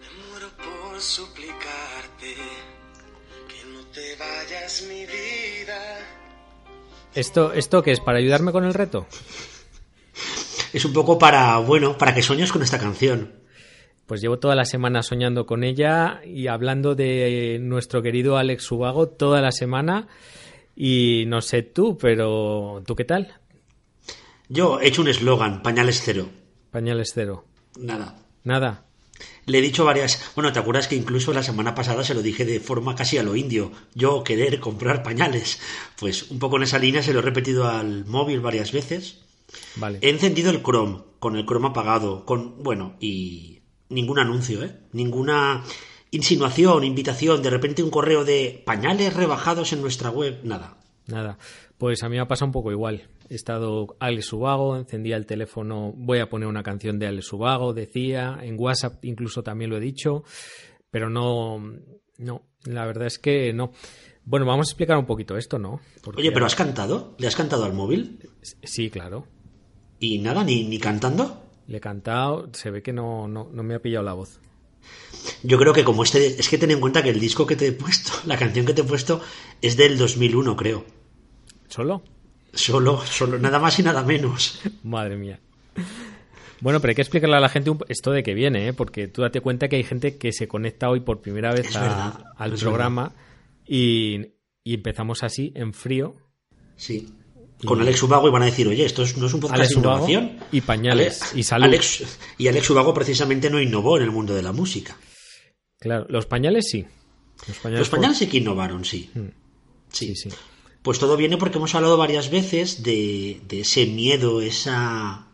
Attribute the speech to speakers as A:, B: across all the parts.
A: Me muero por suplicarte que no te vayas mi vida.
B: ¿Esto, ¿Esto qué es? ¿Para ayudarme con el reto?
C: Es un poco para, bueno, para que sueñes con esta canción.
B: Pues llevo toda la semana soñando con ella y hablando de nuestro querido Alex Ubago toda la semana. Y no sé tú, pero ¿tú qué tal?
C: Yo he hecho un eslogan, pañales cero.
B: Pañales cero.
C: Nada.
B: Nada.
C: Le he dicho varias. Bueno, ¿te acuerdas que incluso la semana pasada se lo dije de forma casi a lo indio? Yo querer comprar pañales. Pues un poco en esa línea se lo he repetido al móvil varias veces.
B: Vale.
C: He encendido el Chrome, con el Chrome apagado, con. Bueno, y. Ningún anuncio, ¿eh? Ninguna insinuación, invitación, de repente un correo de pañales rebajados en nuestra web, nada.
B: Nada. Pues a mí me ha pasado un poco igual. He estado Alex Ubago, encendía el teléfono, voy a poner una canción de Alex Ubago, decía, en WhatsApp incluso también lo he dicho, pero no, no, la verdad es que no. Bueno, vamos a explicar un poquito esto, ¿no?
C: Porque Oye, pero ¿has cantado? ¿Le has cantado al móvil?
B: Sí, claro.
C: ¿Y nada, ni, ni cantando?
B: Le he cantado, se ve que no, no, no me ha pillado la voz.
C: Yo creo que como este... Es que ten en cuenta que el disco que te he puesto, la canción que te he puesto, es del 2001, creo.
B: ¿Solo?
C: Solo, solo, nada más y nada menos.
B: Madre mía. Bueno, pero hay que explicarle a la gente esto de que viene, ¿eh? porque tú date cuenta que hay gente que se conecta hoy por primera vez a,
C: verdad,
B: al programa y, y, empezamos así, en frío.
C: Sí. Con Alex Ubago y van a decir, oye, esto no es un podcast
B: Alex
C: de innovación.
B: Y pañales y salud.
C: Alex, y Alex Ubago precisamente no innovó en el mundo de la música.
B: Claro, los pañales sí.
C: Los pañales, los pañales sí que innovaron, sí.
B: Mm.
C: sí.
B: Sí, sí.
C: Pues todo viene porque hemos hablado varias veces de, ese miedo, esa,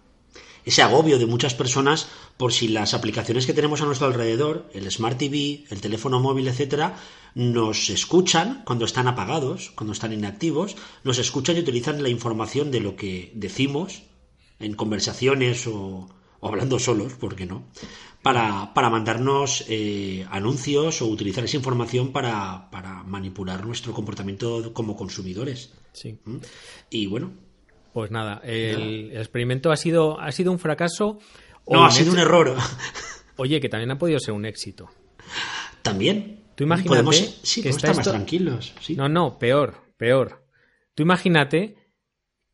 C: ese agobio de muchas personas por si las aplicaciones que tenemos a nuestro alrededor, el Smart TV, el teléfono móvil, etcétera, nos escuchan cuando están apagados, cuando están inactivos, nos escuchan y utilizan la información de lo que decimos en conversaciones o, o hablando solos, ¿por qué no? Para, para mandarnos eh, anuncios o utilizar esa información para, para, manipular nuestro comportamiento como consumidores.
B: Sí.
C: ¿Mm? Y bueno.
B: Pues nada, el, experimento ha sido, ha sido un fracaso.
C: No, ha sido un error.
B: Oye, que también ha podido ser un éxito.
C: También.
B: Tú imagínate
C: podemos, sí,
B: que
C: estar más tranquilos. Sí.
B: No, no, peor, peor. Tú imagínate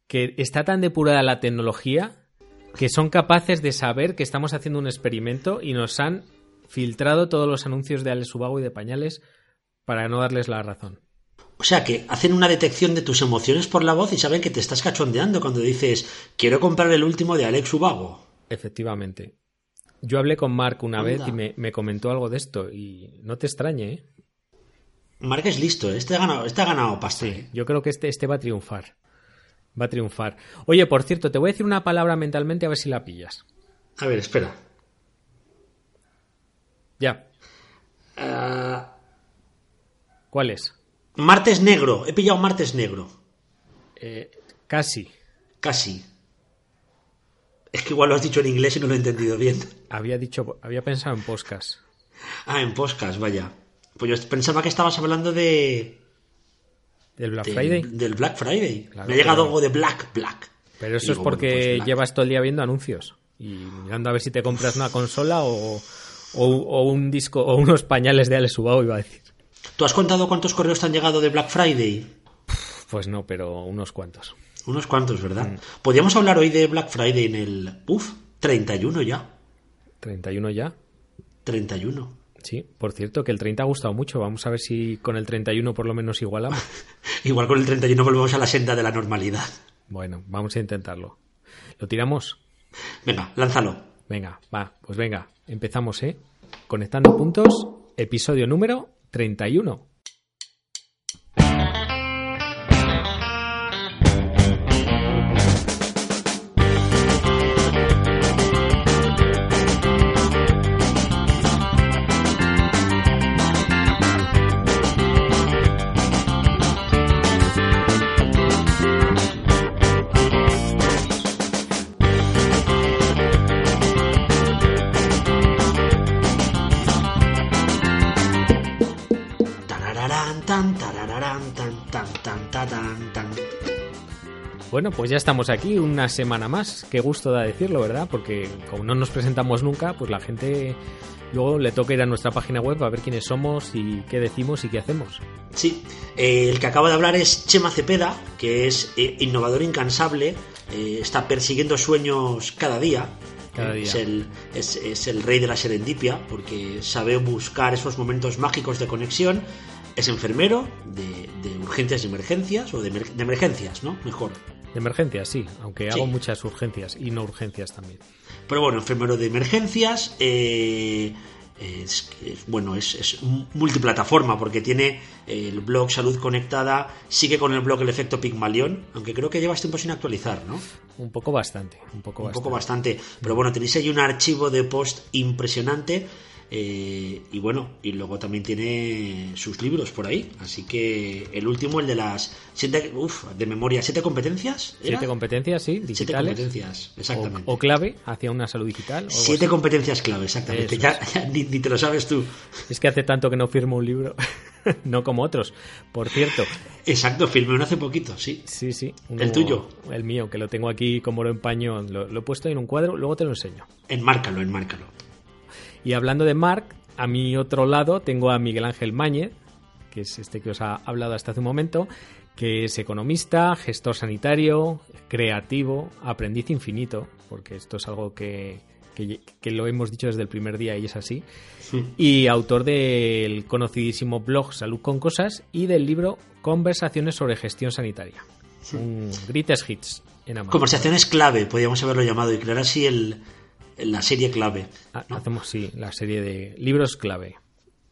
B: que está tan depurada la tecnología que son capaces de saber que estamos haciendo un experimento y nos han filtrado todos los anuncios de Alex Ubago y de pañales para no darles la razón.
C: O sea, que hacen una detección de tus emociones por la voz y saben que te estás cachondeando cuando dices, quiero comprar el último de Alex Ubago.
B: Efectivamente. Yo hablé con Mark una Anda. vez y me, me, comentó algo de esto y no te extrañe, ¿eh?
C: Mark es listo, este ha ganado, este ha ganado pasta.
B: Sí, yo creo que este, este va a triunfar. Va a triunfar. Oye, por cierto, te voy a decir una palabra mentalmente a ver si la pillas.
C: A ver, espera.
B: Ya.
C: Uh...
B: ¿Cuál es?
C: Martes negro. He pillado martes negro.
B: Eh, casi.
C: Casi. Es que igual lo has dicho en inglés y no lo he entendido bien.
B: Había dicho, había pensado en podcast.
C: Ah, en podcast, vaya. Pues yo pensaba que estabas hablando de.
B: ¿Del Black
C: de,
B: Friday?
C: Del Black Friday. Claro, Me ha llegado pero... algo de Black, Black.
B: Pero eso Digo, es porque bueno, pues llevas todo el día viendo anuncios y mirando a ver si te compras una consola o, o, o un disco o unos pañales de Alex Ubago, iba a decir.
C: ¿Tú has contado cuántos correos te han llegado de Black Friday?
B: Pues no, pero unos cuantos.
C: Unos cuantos, ¿verdad? Mm. Podríamos hablar hoy de Black Friday en el... Uf, 31 ya.
B: ¿31 ya?
C: 31.
B: Sí, por cierto, que el 30 ha gustado mucho. Vamos a ver si con el 31 por lo menos igualamos.
C: Igual con el 31 volvemos a la senda de la normalidad.
B: Bueno, vamos a intentarlo. ¿Lo tiramos?
C: Venga, lánzalo.
B: Venga, va, pues venga, empezamos, ¿eh? Conectando puntos, episodio número 31. Bueno, pues ya estamos aquí una semana más. Qué gusto da decirlo, ¿verdad? Porque como no nos presentamos nunca, pues la gente luego le toca ir a nuestra página web a ver quiénes somos y qué decimos y qué hacemos.
C: Sí, eh, el que acaba de hablar es Chema Cepeda, que es eh, innovador incansable, eh, está persiguiendo sueños cada día.
B: Cada día.
C: Es el, es, es el rey de la serendipia, porque sabe buscar esos momentos mágicos de conexión. Es enfermero de, de urgencias y emergencias, o de emergencias, ¿no? Mejor.
B: De emergencias, sí, aunque
C: Sí.
B: hago muchas urgencias y no urgencias también.
C: Pero bueno, enfermero de emergencias. eh, es, es- bueno, es, es multiplataforma porque tiene eh, el blog Salud Conectada, sigue con el blog El Efecto Pigmalión, aunque creo que llevas tiempo sin actualizar, ¿no?
B: Un poco bastante, un poco
C: Un
B: bastante.
C: poco bastante. Pero bueno, tenéis ahí un archivo de post impresionante. Eh, y bueno, y luego también tiene sus libros por ahí. Así que el último, el de las siete, uf, de memoria, siete competencias. ¿era?
B: Siete competencias, sí,
C: Siete
B: digitales.
C: competencias,
B: o,
C: exactamente.
B: o clave hacia una salud digital. o
C: Siete
B: así.
C: competencias clave, exactamente. Ya, ya ni, ni te lo sabes tú.
B: Es que hace tanto que no firmo un libro, no como otros. Por cierto,
C: Exacto, filmé uno hace poquito, sí.
B: sí, sí.
C: ¿El tuyo?
B: El mío, que lo tengo aquí como lo empaño, lo, lo he puesto en un cuadro, luego te lo enseño.
C: Enmárcalo, enmárcalo.
B: Y hablando de Marc, a mi otro lado tengo a Miguel Ángel Mañez, que es este que os ha hablado hasta hace un momento, que es economista, gestor sanitario, creativo, aprendiz infinito, porque esto es algo que, que- que lo hemos dicho desde el primer día y es así, y autor del conocidísimo blog Salud con Cosas y del libro Conversaciones sobre gestión sanitaria. Un Greatest Hits en Amazon.
C: Conversaciones clave, podríamos haberlo llamado, y crear así el, la serie clave.
B: Ha- Hacemos, sí, la serie de libros clave.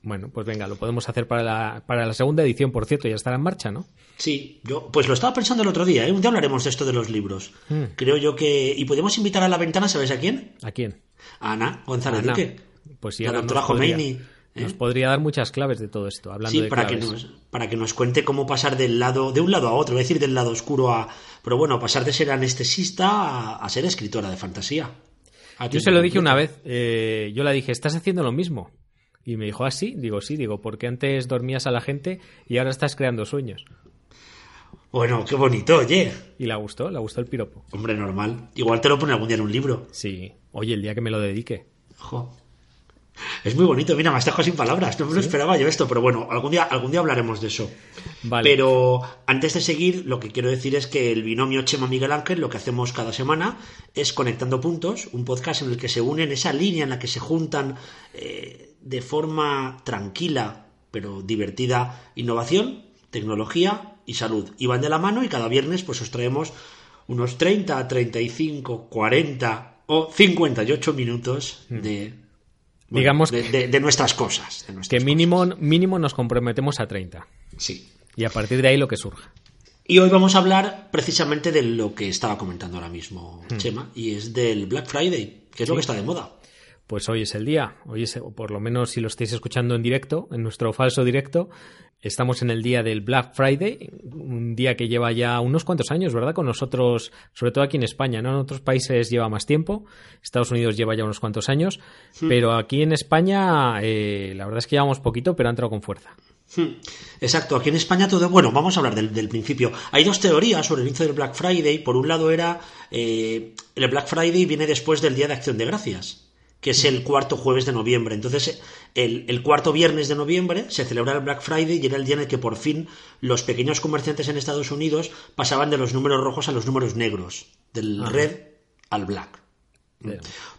B: Bueno, pues venga, lo podemos hacer para la, para la segunda edición, por cierto, ya estará en marcha, ¿no?
C: Sí, yo pues lo estaba pensando el otro día, ¿eh? un día hablaremos de esto de los libros.
B: Mm.
C: Creo yo que... Y podemos invitar a la ventana, ¿sabes a quién?
B: ¿A quién?
C: A Ana González
B: Ana.
C: Duque.
B: Pues sí,
C: la doctora
B: nos podría-
C: Jomeini. ¿eh?
B: Nos podría dar muchas claves de todo esto, hablando
C: Sí,
B: de
C: para que, nos, para que nos cuente cómo pasar del lado, de un lado a otro, es decir, del lado oscuro a. Pero bueno, pasar de ser anestesista a, a ser escritora de fantasía.
B: Yo se lo dije una vez, eh, yo le dije, ¿estás haciendo lo mismo? Y me dijo, ¿ah, sí? Digo, sí, digo, porque antes dormías a la gente y ahora estás creando sueños.
C: Bueno, qué bonito, oye.
B: Y le gustó, le gustó el piropo.
C: Hombre, normal. Igual te lo pone algún día en un libro.
B: Sí, oye, el día que me lo dedique.
C: Ojo. Es muy bonito, mira, me has dejado sin palabras. No me lo esperaba yo esto, pero bueno, algún día, algún día hablaremos de eso.
B: Vale.
C: Pero antes de seguir, lo que quiero decir es que el binomio Chema Miguel Ángel, lo que hacemos cada semana es Conectando Puntos, un podcast en el que se unen esa línea en la que se juntan eh, de forma tranquila pero divertida innovación, tecnología y salud. Y van de la mano y cada viernes pues os traemos unos 30, 35, 40 o 58 minutos de... bueno.
B: Digamos
C: de, de- de nuestras cosas. de nuestras
B: Que mínimo, mínimo nos comprometemos a 30.
C: cosas. Sí.
B: Y a partir de ahí lo que surja.
C: Y hoy vamos a hablar precisamente de lo que estaba comentando ahora mismo Chema, y es del Black Friday, que es lo que está de moda.
B: Pues hoy es el día, hoy es, o por lo menos si lo estáis escuchando en directo, en nuestro falso directo, estamos en el día del Black Friday, un día que lleva ya unos cuantos años, ¿verdad? Con nosotros, sobre todo aquí en España, ¿no? En otros países lleva más tiempo, Estados Unidos lleva ya unos cuantos años, pero aquí en España eh, la verdad es que llevamos poquito, pero ha entrado con fuerza.
C: Hmm. Exacto, aquí en España todo. Bueno, vamos a hablar del, del principio. Hay dos teorías sobre el inicio del Black Friday. Por un lado era. eh, el Black Friday viene después del Día de Acción de Gracias, que es el cuarto jueves de noviembre. Entonces, el, el cuarto viernes de noviembre se celebra el Black Friday y era el día en el que por fin los pequeños comerciantes en Estados Unidos pasaban de los números rojos a los números negros, del red al black.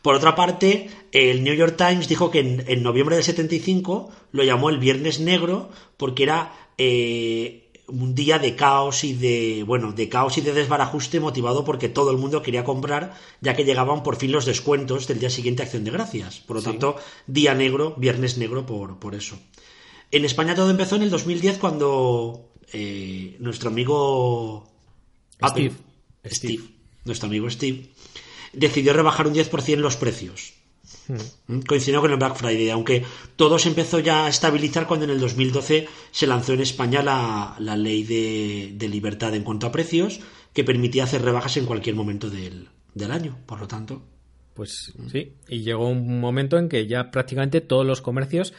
C: Por otra parte, el New York Times dijo que en, en noviembre del 75 lo llamó el Viernes Negro porque era eh, un día de caos y de bueno de caos y de desbarajuste motivado porque todo el mundo quería comprar ya que llegaban por fin los descuentos del día siguiente a Acción de Gracias. Por lo tanto, día negro, Viernes Negro por, por eso. En España todo empezó en el 2010 cuando eh, nuestro amigo Apple,
B: Steve.
C: Steve, nuestro amigo Steve, decidió rebajar un 10% los precios. Mm, Coincidió con el Black Friday, aunque todo se empezó ya a estabilizar cuando en el 2012 se lanzó en España la, la ley de, de libertad en cuanto a precios, que permitía hacer rebajas en cualquier momento del, del año. Por lo tanto,
B: Pues sí, y llegó un momento en que ya prácticamente todos los comercios,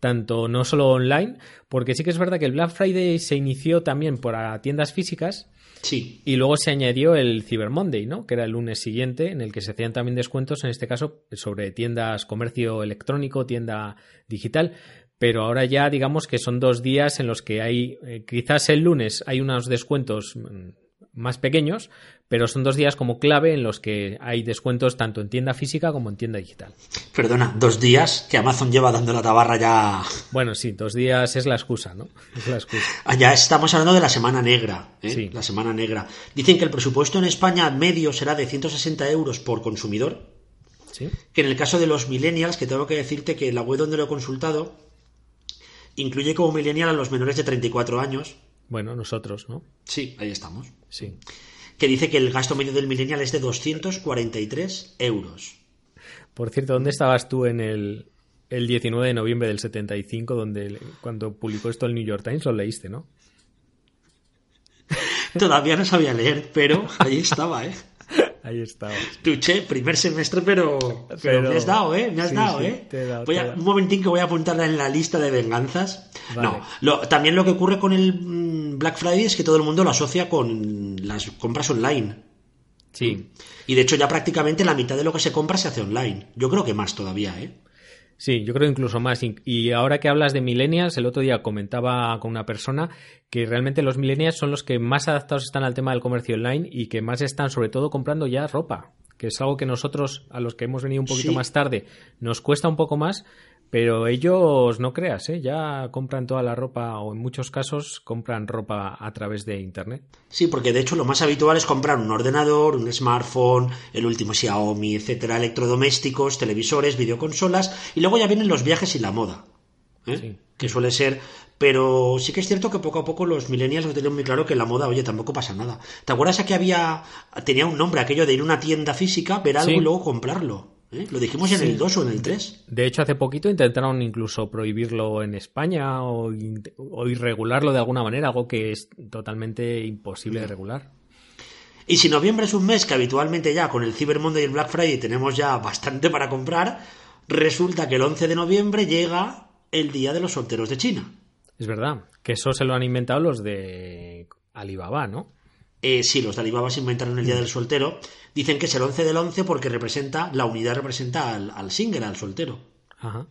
B: tanto no solo online, porque sí que es verdad que el Black Friday se inició también por tiendas físicas,
C: Sí.
B: Y luego se añadió el Cyber Monday, ¿no? Que era el lunes siguiente, en el que se hacían también descuentos, en este caso, sobre tiendas, comercio electrónico, tienda digital. Pero ahora ya digamos que son dos días en los que hay, eh, quizás el lunes hay unos descuentos mm, más pequeños, pero son dos días como clave en los que hay descuentos tanto en tienda física como en tienda digital.
C: Perdona, dos días que Amazon lleva dando la tabarra ya.
B: Bueno, sí, dos días es la excusa, ¿no? Es la excusa.
C: Ah, Ya estamos hablando de la semana negra. ¿eh?
B: Sí.
C: La semana negra. Dicen que el presupuesto en España medio será de 160 euros por consumidor.
B: ¿Sí?
C: Que en el caso de los millennials, que tengo que decirte que la web donde lo he consultado incluye como millennial a los menores de 34 años.
B: Bueno, nosotros, ¿no?
C: Sí, ahí estamos.
B: Sí.
C: Que dice que el gasto medio del millennial es de 243 euros.
B: Por cierto, ¿dónde estabas tú en el, el 19 de noviembre del 75, donde cuando publicó esto el New York Times? Lo leíste, ¿no?
C: Todavía no sabía leer, pero ahí estaba, ¿eh?
B: Ahí estaba.
C: Tuche, primer semestre, pero, pero,
B: Pero-
C: me has dado, ¿eh? Me has
B: sí,
C: dado,
B: sí,
C: ¿eh?
B: te he dado,
C: Voy
B: te
C: a- un momentín que voy a apuntarla en la lista de venganzas.
B: Vale.
C: No, lo- también lo que ocurre con el mm, Black Friday es que todo el mundo lo asocia con las compras online.
B: Sí.
C: Y de hecho ya prácticamente la mitad de lo que se compra se hace online. Yo creo que más todavía, ¿eh?
B: Sí, yo creo incluso más. Y- ahora que hablas de millennials, el otro día comentaba con una persona que realmente los millennials son los que más adaptados están al tema del comercio online y que más están sobre todo comprando ya ropa, que es algo que nosotros, a los que hemos venido un poquito
C: Sí.
B: más tarde, nos cuesta un poco más, pero ellos no creas, ¿eh? ya compran toda la ropa o en muchos casos compran ropa a través de Internet.
C: Sí, porque de hecho lo más habitual es comprar un ordenador, un smartphone, el último Xiaomi, etcétera, electrodomésticos, televisores, videoconsolas, y luego ya vienen los viajes y la moda. ¿eh?
B: Sí.
C: Que suele ser. Pero sí que es cierto que poco a poco los millennials lo tienen muy claro que la moda, oye, tampoco pasa nada. ¿Te acuerdas que había. tenía un nombre aquello de ir a una tienda física, ver algo
B: Sí.
C: y luego comprarlo? ¿Eh? Lo dijimos en
B: Sí.
C: el 2 o en el 3.
B: De hecho, hace poquito intentaron incluso prohibirlo en España o irregularlo de alguna manera, algo que es totalmente imposible de regular.
C: Y si noviembre es un mes que habitualmente ya con el Cyber Monday y el Black Friday tenemos ya bastante para comprar, resulta que el 11 de noviembre llega el Día de los Solteros de China.
B: Es verdad, que eso se lo han inventado los de Alibaba, ¿no?
C: Eh, sí, los de Alibaba se inventaron el Día del Soltero. Dicen que es el 11 del 11 porque representa, la unidad representa al, al single, al soltero.
B: Ajá.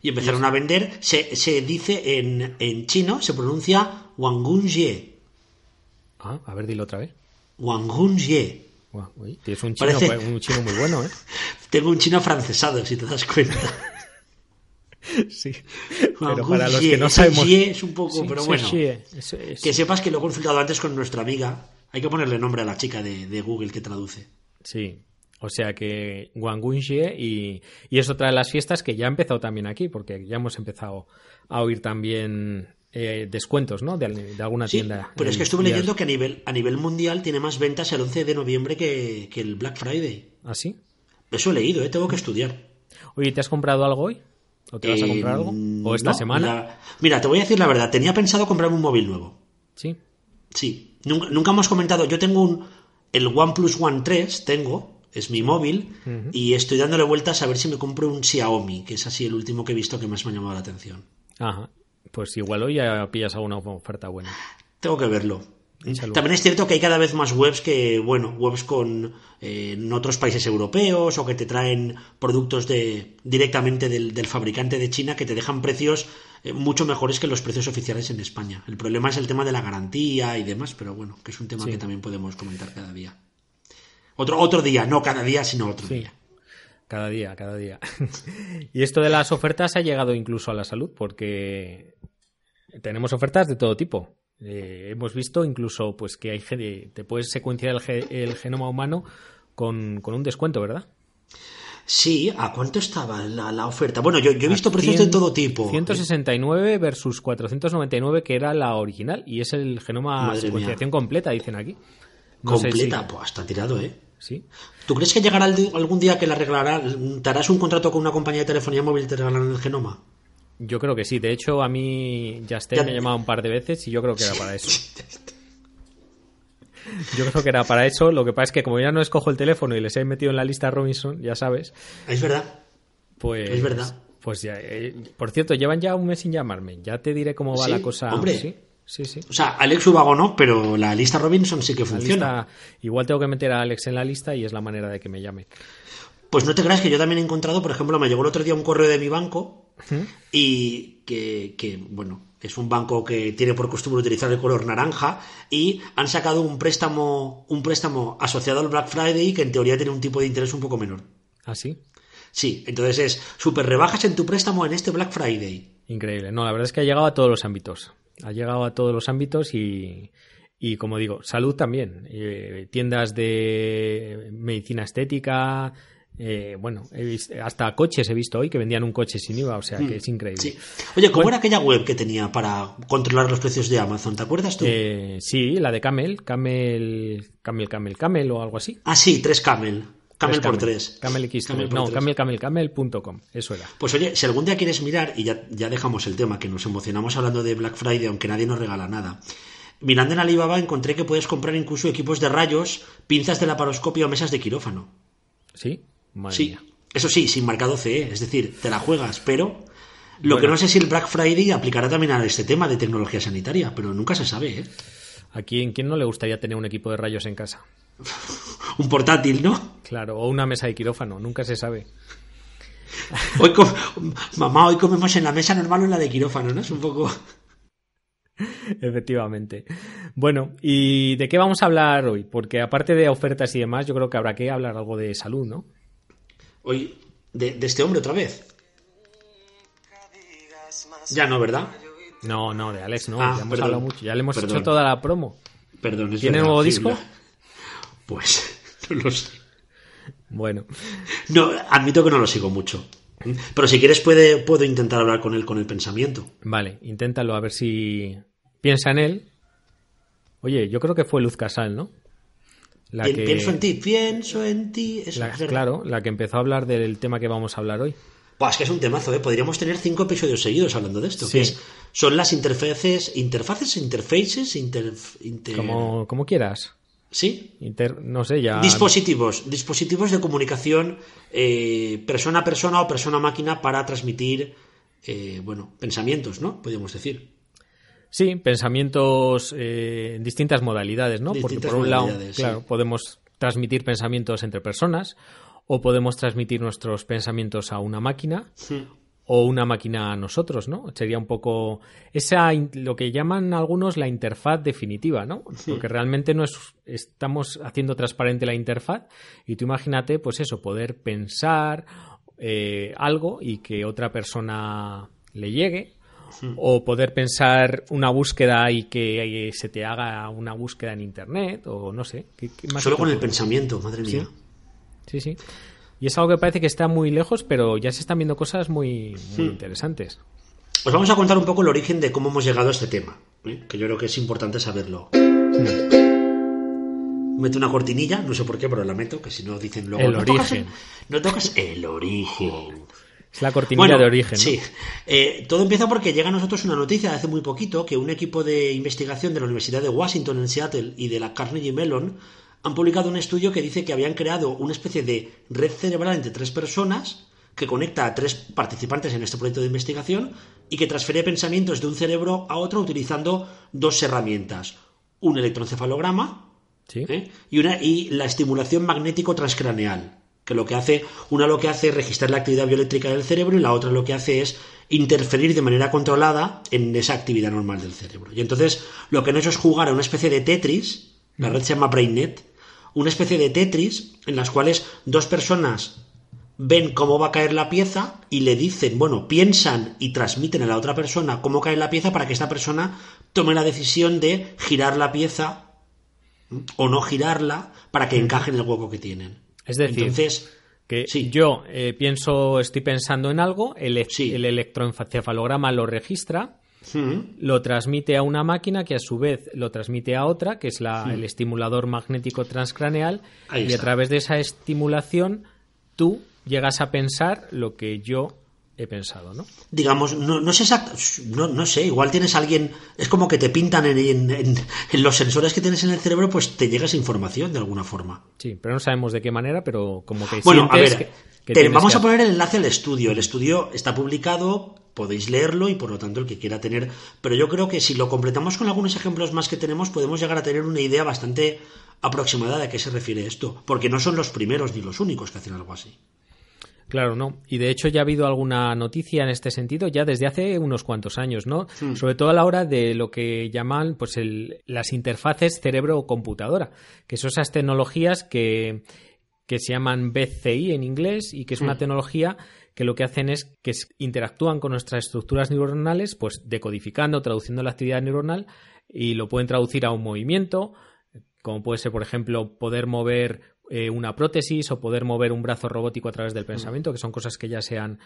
C: Y empezaron a vender, se, se dice en, en chino, se pronuncia Wangunjie.
B: Ah, a ver, dilo otra vez.
C: Wangunjie.
B: Uy, tienes un chino,
C: Parece-
B: un chino muy bueno, ¿eh?
C: Tengo un chino afrancesado, si te das cuenta.
B: Sí. Pero para los que no sabemos...
C: es un poco,
B: Sí,
C: pero bueno.
B: sí,
C: Que sepas que lo he consultado antes con nuestra amiga. Hay que ponerle nombre a la chica de, de Google que traduce.
B: Sí. O sea que Wangunjie y, y es otra de las fiestas que ya ha empezado también aquí, porque ya hemos empezado a oír también eh, descuentos, ¿no? De, de alguna
C: Sí,
B: tienda.
C: pero es que estuve leyendo que a nivel, a nivel mundial tiene más ventas el 11 de noviembre que, que el Black Friday.
B: ¿Ah, sí?
C: Eso he leído, ¿eh? tengo que estudiar.
B: Oye, ¿te has comprado algo hoy? ¿O te vas a
C: Eh,
B: comprar algo? ¿O esta
C: no,
B: semana?
C: Mira, mira, te voy a decir la verdad. Tenía pensado comprarme un móvil nuevo.
B: Sí.
C: Sí. Nunca, nunca hemos comentado. Yo tengo un. El OnePlus One 3, tengo. Es mi móvil. Y estoy dándole vueltas a ver si me compro un Xiaomi, que es así el último que he visto que más me ha llamado la atención.
B: Ajá. Pues igual hoy ya pillas alguna oferta buena.
C: Tengo que verlo. También es cierto que hay cada vez más webs que, bueno, webs con eh, en otros países europeos o que te traen productos de directamente del, del fabricante de China que te dejan precios eh, mucho mejores que los precios oficiales en España. El problema es el tema de la garantía y demás, pero bueno, que es un tema
B: Sí.
C: que también podemos comentar cada día. Otro, otro día, no cada día, sino otro
B: Sí.
C: día.
B: Cada día, cada día. y esto de las ofertas ha llegado incluso a la salud, porque tenemos ofertas de todo tipo. Eh, hemos visto incluso pues que hay te puedes secuenciar el, ge- el genoma humano con, con un descuento, ¿verdad?
C: Sí, ¿a cuánto estaba la, la oferta? Bueno, yo, yo he visto precios de todo tipo.
B: 169 versus 499 que era la original y es el genoma
C: Madre
B: secuenciación completa, dicen aquí. No
C: Completa,
B: si-
C: pues está tirado, ¿eh?
B: sí.
C: ¿Tú crees que llegará algún día que la arreglará? ¿Te harás un contrato con una compañía de telefonía móvil y te regalarán el genoma?
B: Yo creo que sí. De hecho, a mí Justin me ha llamado un par de veces y yo creo que era para eso. Yo creo que era para eso. Lo que pasa es que como ya no escojo el teléfono y les he metido en la lista Robinson, ya sabes,
C: Es verdad.
B: pues...
C: Es verdad.
B: Pues ya... eh, por cierto, llevan ya un mes sin llamarme. Ya te diré cómo va
C: Sí,
B: la cosa.
C: hombre.
B: Sí, Sí, sí.
C: O sea, Alex Ubago no, pero la lista Robinson sí que funciona.
B: lista- igual tengo que meter a Alex en la lista y es la manera de que me llame.
C: Pues no te creas que yo también he encontrado, por ejemplo, me llegó el otro día un correo de mi banco y que, que, bueno, es un banco que tiene por costumbre utilizar el color naranja y han sacado un préstamo, un préstamo asociado al Black Friday que en teoría tiene un tipo de interés un poco menor.
B: ¿Así?
C: Sí, entonces es super rebajas en tu préstamo en este Black Friday.
B: Increíble. No, la verdad es que ha llegado a todos los ámbitos. Ha llegado a todos los ámbitos y, y como digo, salud también. Eh, tiendas de medicina estética. Eh, bueno, he vis- hasta coches he visto hoy que vendían un coche sin IVA, o sea que es increíble.
C: Sí. Oye, ¿cómo
B: Bueno.
C: era aquella web que tenía para controlar los precios de Amazon? ¿Te acuerdas tú?
B: Eh, sí, la de Camel, Camel, Camel, Camel, Camel o algo así.
C: Ah, sí, tres Camel. Camel por tres.
B: Camel X3.
C: Camel
B: no. Camel, Camel, Camel.com. Eso era.
C: Pues oye, si algún día quieres mirar, y ya, ya dejamos el tema, que nos emocionamos hablando de Black Friday, aunque nadie nos regala nada. Mirando en Alibaba encontré que puedes comprar incluso equipos de rayos, pinzas de laparoscopio o mesas de quirófano.
B: ¿Sí? Madre
C: Sí,
B: mía.
C: eso sí, sin marcado CE, es decir, te la juegas, pero lo que no sé si el Black Friday aplicará también a este tema de tecnología sanitaria, pero nunca se sabe, ¿eh?
B: ¿A quién, quién no le gustaría tener un equipo de rayos en casa?
C: Un portátil, ¿no?
B: Claro, o una mesa de quirófano, nunca se sabe.
C: Hoy com- Mamá, hoy comemos en la mesa normal o en la de quirófano, ¿no? Es un poco...
B: Efectivamente. Bueno, ¿y de qué vamos a hablar hoy? Porque aparte de ofertas y demás, yo creo que habrá que hablar algo de salud, ¿no?
C: Hoy, de, de este hombre otra vez. Ya no, ¿verdad?
B: No, no, de Alex no,
C: Ah,
B: ya hemos
C: perdón.
B: hablado mucho, ya le hemos
C: Perdón.
B: hecho toda la promo.
C: Perdón, es
B: ¿Tiene nuevo disco?
C: Pues no lo sé.
B: Bueno,
C: No, admito que no lo sigo mucho. Pero si quieres puede, puedo intentar hablar con él con el pensamiento.
B: vale, inténtalo a ver si piensa en él. Oye, yo creo que fue Luz Casal, ¿no? La
C: Pi-
B: que,
C: Pienso en ti, pienso en ti. Eso
B: la- claro, la que empezó a hablar del tema que vamos a hablar hoy.
C: Buah, es que es un temazo, ¿eh? Podríamos tener cinco episodios seguidos hablando de esto.
B: Sí.
C: que es- son las interfaces, interfaces, interfaces, inter, inter-
B: Como, como quieras.
C: ¿Sí?
B: Inter- no sé, ya.
C: Dispositivos, dispositivos de comunicación eh, persona a persona o persona a máquina para transmitir, eh, bueno, pensamientos, ¿no? Podríamos decir.
B: Sí, pensamientos eh, en distintas modalidades, ¿no? Porque por un lado, claro,
C: sí.
B: podemos transmitir pensamientos entre personas o podemos transmitir nuestros pensamientos a una máquina o una máquina a nosotros, ¿no? Sería un poco esa lo que llaman algunos la interfaz definitiva, ¿no? Porque realmente no es estamos haciendo transparente la interfaz y tú imagínate, pues eso, poder pensar eh, algo y que otra persona le llegue o poder pensar una búsqueda y que se te haga una búsqueda en internet o no sé. ¿qué- qué más
C: Solo con el pensamiento, madre mía.
B: Sí, sí. Y es algo que parece que está muy lejos, pero ya se están viendo cosas muy, muy interesantes.
C: Os vamos a contar un poco el origen de cómo hemos llegado a este tema, ¿eh? que yo creo que es importante saberlo. Mete una cortinilla, no sé por qué, pero la meto, que si no dicen luego.
B: El
C: "No tocas
B: origen".
C: el- no tocas el origen.
B: Es la cortinilla de origen, ¿no?
C: Sí, Eh, todo empieza porque llega a nosotros una noticia de hace muy poquito que un equipo de investigación de la Universidad de Washington en Seattle y de la Carnegie Mellon han publicado un estudio que dice que habían creado una especie de red cerebral entre tres personas que conecta a tres participantes en este proyecto de investigación y que transfiere pensamientos de un cerebro a otro utilizando dos herramientas. Un electroencefalograma
B: Sí.
C: ¿eh? y, una, y la estimulación magnético transcraneal, que lo que hace, una lo que hace es registrar la actividad bioeléctrica del cerebro y la otra lo que hace es interferir de manera controlada en esa actividad normal del cerebro. Y entonces lo que han hecho es jugar a una especie de Tetris, la red se llama BrainNet, una especie de Tetris en las cuales dos personas ven cómo va a caer la pieza y le dicen, bueno, piensan y transmiten a la otra persona cómo cae la pieza para que esta persona tome la decisión de girar la pieza o no girarla para que encaje en el hueco que tienen.
B: Es decir,
C: Entonces,
B: que
C: sí.
B: yo eh, pienso, estoy pensando en algo, el,
C: Sí.
B: el electroencefalograma lo registra,
C: mm,
B: lo transmite a una máquina que a su vez lo transmite a otra, que es la, el estimulador magnético transcraneal,
C: Ahí
B: y a través de esa estimulación tú llegas a pensar lo que yo he pensado, ¿no?
C: digamos, no, no sé exacto, no, no sé, igual tienes a alguien, es como que te pintan en, en- en- en los sensores que tienes en el cerebro, pues te llega esa información de alguna forma.
B: Sí, pero no sabemos de qué manera, pero como que
C: Bueno, a ver.
B: que,
C: vamos a poner el enlace al estudio. El estudio está publicado, podéis leerlo y por lo tanto el que quiera tener. Pero yo creo que si lo completamos con algunos ejemplos más que tenemos, podemos llegar a tener una idea bastante aproximada de a qué se refiere esto. Porque no son los primeros ni los únicos que hacen algo así.
B: Claro, no. Y de hecho ya ha habido alguna noticia en este sentido ya desde hace unos cuantos años, ¿no? Sobre todo a la hora de lo que llaman pues el, las interfaces cerebro-computadora, que son esas tecnologías que, que se llaman BCI en inglés y que es una tecnología que lo que hacen es que interactúan con nuestras estructuras neuronales, pues decodificando, traduciendo la actividad neuronal y lo pueden traducir a un movimiento, como puede ser, por ejemplo, poder mover eh, una prótesis o poder mover un brazo robótico a través del mm. pensamiento, que son cosas que ya se han,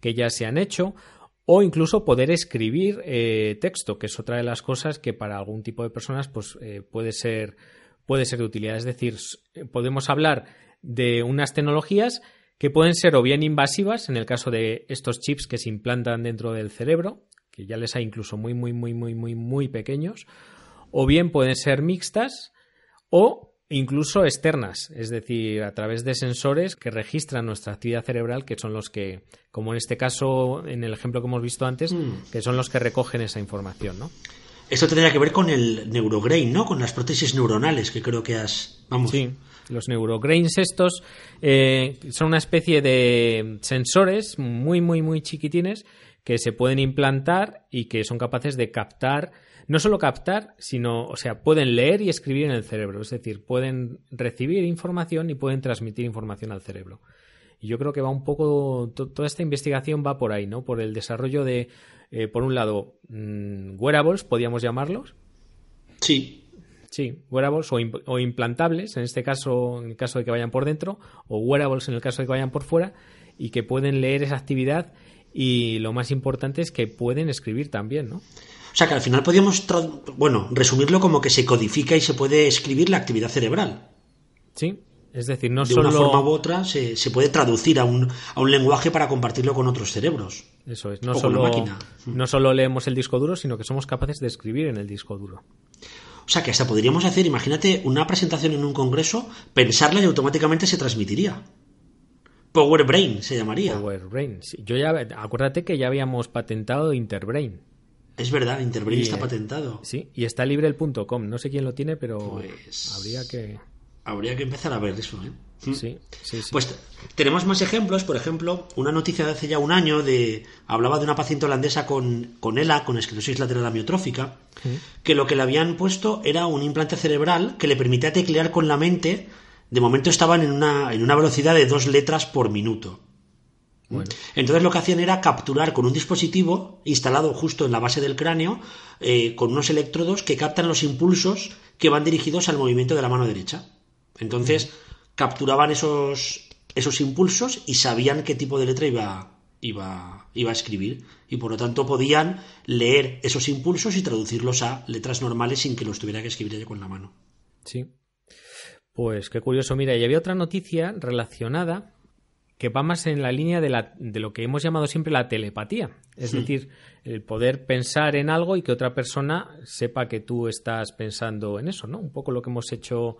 B: que ya se han hecho, o incluso poder escribir eh, texto, que es otra de las cosas que para algún tipo de personas pues, eh, puede, ser, puede ser de utilidad. Es decir, podemos hablar de unas tecnologías que pueden ser o bien invasivas, en el caso de estos chips que se implantan dentro del cerebro, que ya les hay incluso muy, muy, muy, muy, muy, muy pequeños, o bien pueden ser mixtas, o incluso externas, es decir, a través de sensores que registran nuestra actividad cerebral, que son los que, como en este caso, en el ejemplo que hemos visto antes, mm. que son los que recogen esa información, ¿no?
C: Esto tendría que ver con el neurograin, ¿no? Con las prótesis neuronales que creo que has... Vamos.
B: Sí, los neurograins estos eh, son una especie de sensores muy, muy, muy chiquitines que se pueden implantar y que son capaces de captar no solo captar, sino, o sea, pueden leer y escribir en el cerebro, es decir, pueden recibir información y pueden transmitir información al cerebro. Y yo creo que va un poco, toda esta investigación va por ahí, ¿no? Por el desarrollo de, eh, por un lado, mm, wearables, podríamos llamarlos.
C: Sí.
B: Sí, wearables o, implantables, en este caso, en el caso de que vayan por dentro, o wearables en el caso de que vayan por fuera, y que pueden leer esa actividad y lo más importante es que pueden escribir también, ¿no?
C: O sea que al final podríamos, bueno, resumirlo como que se codifica y se puede escribir la actividad cerebral.
B: Sí, es decir, no
C: de
B: solo...
C: De una forma u otra se, puede traducir a un, a un, lenguaje para compartirlo con otros cerebros.
B: Eso es, no solo, no solo leemos el disco duro, sino que somos capaces de escribir en el disco duro.
C: O sea que hasta podríamos hacer, imagínate, una presentación en un congreso, pensarla y automáticamente se transmitiría. Power Brain se llamaría.
B: Power Brain. Yo ya, acuérdate que ya habíamos patentado Interbrain.
C: Es verdad, Interbrain está patentado.
B: Sí, y está libre el .com. No sé quién lo tiene, pero
C: pues
B: habría que...
C: Habría que empezar a ver eso, ¿eh?
B: ¿Mm? Sí, sí, sí.
C: Pues tenemos más ejemplos. Por ejemplo, una noticia de hace ya un año de hablaba de una paciente holandesa con, con ELA, con esclerosis lateral amiotrófica, que lo que le habían puesto era un implante cerebral que le permitía teclear con la mente. De momento estaban en una, en una velocidad de dos letras por minuto. Entonces lo que hacían era capturar con un dispositivo instalado justo en la base del cráneo, eh, con unos electrodos que captan los impulsos que van dirigidos al movimiento de la mano derecha. Entonces capturaban esos, esos impulsos y sabían qué tipo de letra iba, iba, iba a escribir. Y por lo tanto podían leer esos impulsos y traducirlos a letras normales sin que los tuviera que escribir ella con la mano.
B: Sí. Pues qué curioso. Mira, y había otra noticia relacionada que va más en la línea de, la, de lo que hemos llamado siempre la telepatía. Es decir, el poder pensar en algo y que otra persona sepa que tú estás pensando en eso, ¿no? Un poco lo que hemos hecho,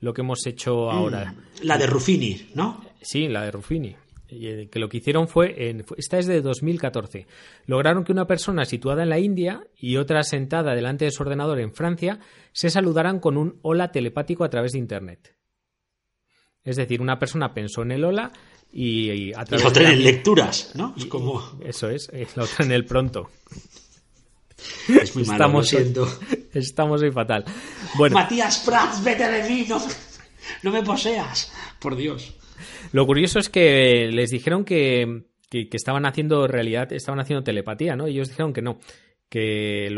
B: lo que hemos hecho mm, ahora.
C: La de Ruffini, ¿no?
B: Sí, la de Ruffini. Eh, que lo que hicieron fue, en, esta es de 2014, lograron que una persona situada en la India y otra sentada delante de su ordenador en Francia se saludaran con un hola telepático a través de Internet. Es decir, una persona pensó en el hola y, a través
C: otra en lecturas, ¿no? Es como...
B: Eso es, la otra en el pronto.
C: Es muy malo, estamos, siento.
B: Estamos muy fatal. Bueno.
C: Matías Prats, vete de mí, no, me poseas, por Dios.
B: Lo curioso es que les dijeron que, que, que, estaban haciendo realidad, estaban haciendo telepatía, ¿no? Y ellos dijeron que no, que